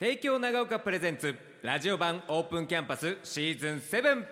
帝京長岡プレゼンツラジオ版オープンキャンパスシーズン7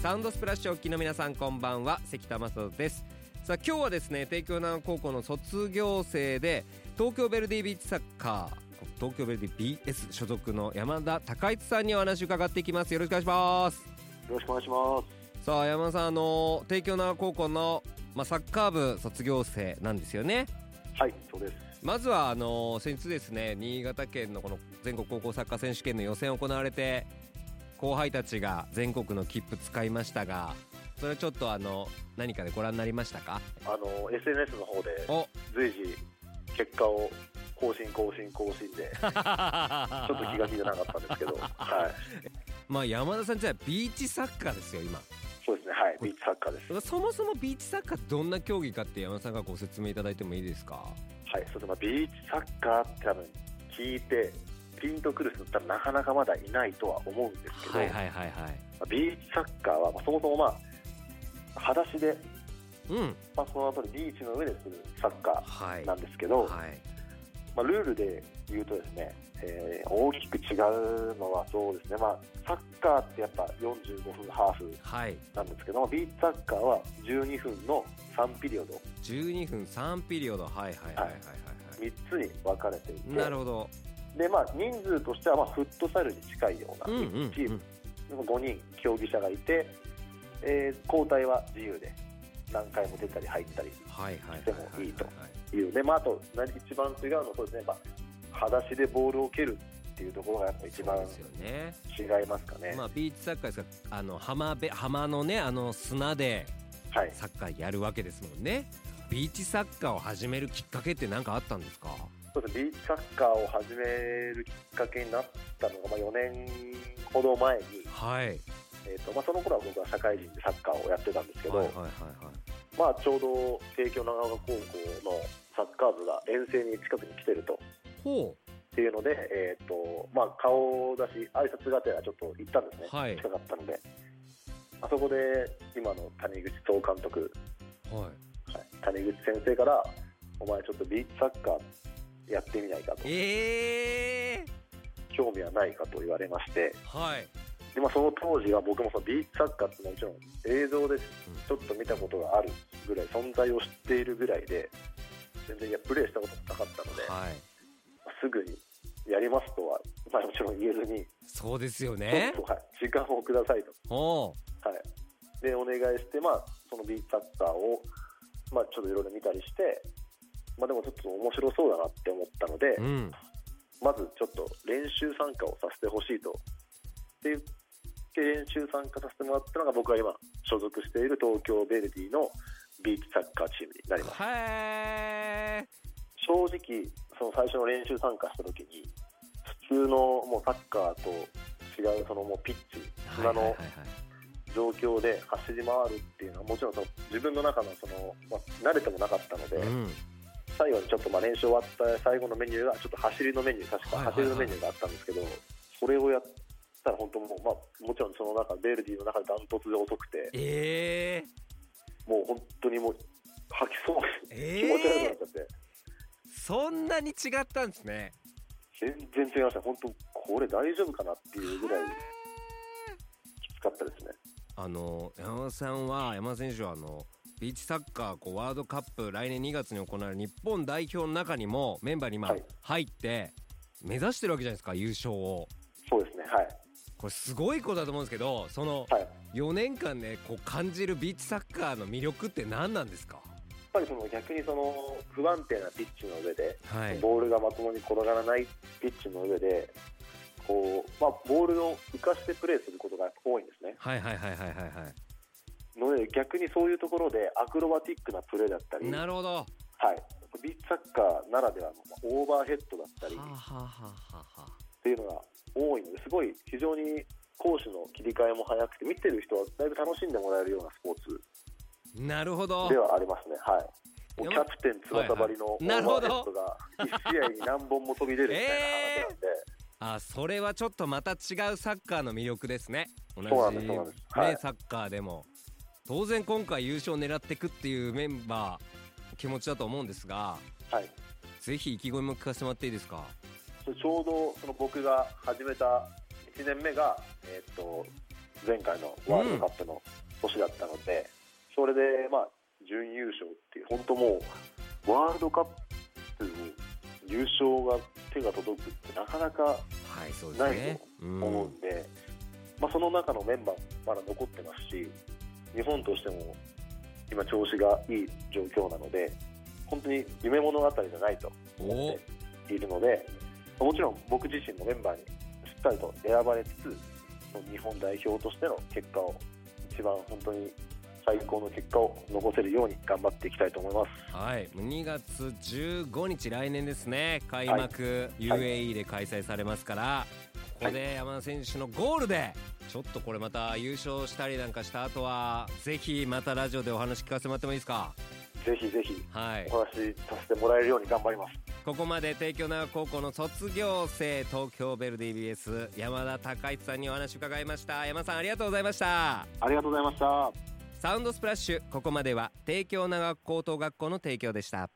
サウンドスプラッシュお聞きの皆さんこんばんは。関田正人です。さあ今日はですね帝京長岡高校の卒業生で東京ヴェルディビーチサッカー東京ヴェルディ BS 所属の山田孝一さんにお話を伺っていきます。よろしくお願いします。よろしくお願いします。さあ山田さんあの帝京長岡高校の、まあ、サッカー部卒業生なんですよね？はいそうです。まずはあの先日ですね新潟県のこの全国高校サッカー選手権の予選行われて後輩たちが全国の切符使いましたがそれちょっとあの何かでご覧になりましたか？あの SNS の方でお。随時結果を更新更新更新で ちょっと気が気じゃなかったんですけどはい。まあ山田さんじゃあビーチサッカーですよ今はいビーチサッカーです。そもそもビーチサッカーってどんな競技かって山田さんがご説明いただいてもいいですか？はいそうです。ねまあビーチサッカーって多分聞いてピンとくる人ってなかなかまだいないとは思うんですけど、はいはいはいはい。まあビーチサッカーは、まあ、そもそもまあ裸足で、うん。まあ、その後にビーチの上でするサッカはい。ーなんですけど、はいまあ、ルールで言うとですね、えー大きく違うのはそうですね、まあ、サッカーってやっぱ45分ハーフはい。なんですけどもビーチサッカーは12分の3ピリオド。12分3ピリオド。はいはいはいはいはい。3つに分かれていて。なるほど。で、まあ、人数としてはまあフットサルに近いようなうんうんチーム。うん5人競技者がいて、えー交代は自由で何回も出たり入ったりはいはいはいしてもいいとはいいうで、まあ、あと何一番違うのはそうですね、まあ、裸足でボールを蹴るっていうところがやっぱ一番そうですよね。違いますかね。まあビーチサッカーですからあの浜辺浜のねあの砂ではい。サッカーやるわけですもんね。ビーチサッカーを始めるきっかけって何かあったんですか？そうですね。ビーチサッカーを始めるきっかけになったのが、まあ、4年ほど前に、はい。えーとまあ、その頃は僕は社会人でサッカーをやってたんですけど、はいはいはいはいまあ、ちょうど帝京長岡高校のサッカー部が遠征に近くに来てると。ほっていうので、えーとまあ、顔出し挨拶がてらちょっと行ったんですね、はい。近かったので。あそこで今の谷口総監督、うはい。はい、谷口先生からお前ちょっとビーチサッカーやってみないかと。ええ興味はないかと言われまして。はいで、まあ、その当時は僕もそのビーチサッカーってもちろん映像でちょっと見たことがあるぐらい存在を知っているぐらいで全然いやプレーしたこともなかったので、はい。すぐにやりますとは、まあ、もちろん言えずに、そうですよちねはい、時間をくださいと、ほはい、でお願いして、まあ、そのビーチサッカーを、まあ、ちょっといろいろ見たりして、まあ、でもちょっと面白そうだなって思ったので、ううん。まずちょっと練習参加をさせてほしいと。って言って練習参加させてもらったのが僕が今所属している東京ヴェルディのビーチサッカーチームになります。正直その最初の練習参加した時に普通のもうサッカーと違うそのもうピッチ砂の状況で走り回るっていうのはもちろんその自分の中のその、まあ、慣れてもなかったので、うん。最後にちょっとまあ練習終わった最後のメニューがちょっと走りのメニュー確か走りのメニューがあったんですけど、それをやったら本当もう、まあ、もちろんその中ベルディの中でダントツで遅くて。ええもう本当にもう吐きそう。え気持ち悪くなえっちゃって。そんなに違ったんですね。全然違いました、本当、これ大丈夫かなっていうぐらいきつかったですね。あの山田さんは山田選手はあのビーチサッカーこうワールドカップ来年2月に行われる日本代表の中にもメンバーに今はい。入って目指してるわけじゃないですか優勝を。そうですね、はい。これすごいことだと思うんですけどそのはい、やっ4年間ねこう感じるビーチサッカーの魅力って何なんですか？ぱりその逆にその不安定なピッチの上で、はい。ボールがまともに転がらないピッチの上で、こうまあ、ボールを浮かしてプレーすることが多いんですね。はいはいはいはいはいはので、逆にそういうところでアクロバティックなプレーだったり、いなるほど。ははい、ビーチサッカーならではのオーバーヘッドだったりっていうのが多いのです。ごい非常に攻守の切り替えも早くて見てる人はだいぶ楽しんでもらえるようなスポーツなるほど。ではありますね。はい。キャプテン翼張りのなるほどヘッドが1試合に何本も飛び出るみたいな話なんで、あそれはちょっとまた違うサッカーの魅力ですね。同じそうなんですそうなんです。はい。ねサッカーでも。当然今回優勝を狙っていくっていうメンバー気持ちだと思うんですがはい。ぜひ意気込みも聞かせてもらっていいですか？ちょうどその僕が始めた1年目が、えー、と前回のワールドカップの年だったので、それで、まあ、準優勝っていう本当もうワールドカップに優勝が手が届くってなかなかはいそうですないねと思うんで、まあ、その中のメンバーもまだ残ってますし日本としても今調子がいい状況なので本当に夢物語じゃないと思っているのでもちろん僕自身もメンバーにしっかりと選ばれつつ日本代表としての結果を一番本当に最高の結果を残せるように頑張っていきたいと思います。はい2月15日来年ですね開幕、UAE で開催されますから、ここで山田選手のゴールでちょっとこれまた優勝したりなんかした後はぜひまたラジオでお話聞かせてもらってもいいですか？ぜひぜひはいお話しさせてもらえるように頑張ります。ここまで帝京長高校の卒業生東京ベル DBS 山田隆一さんにお話伺いました山田さんありがとうございましたありがとうございました。サウンドスプラッシュここまでは帝京長高等学校の提供でした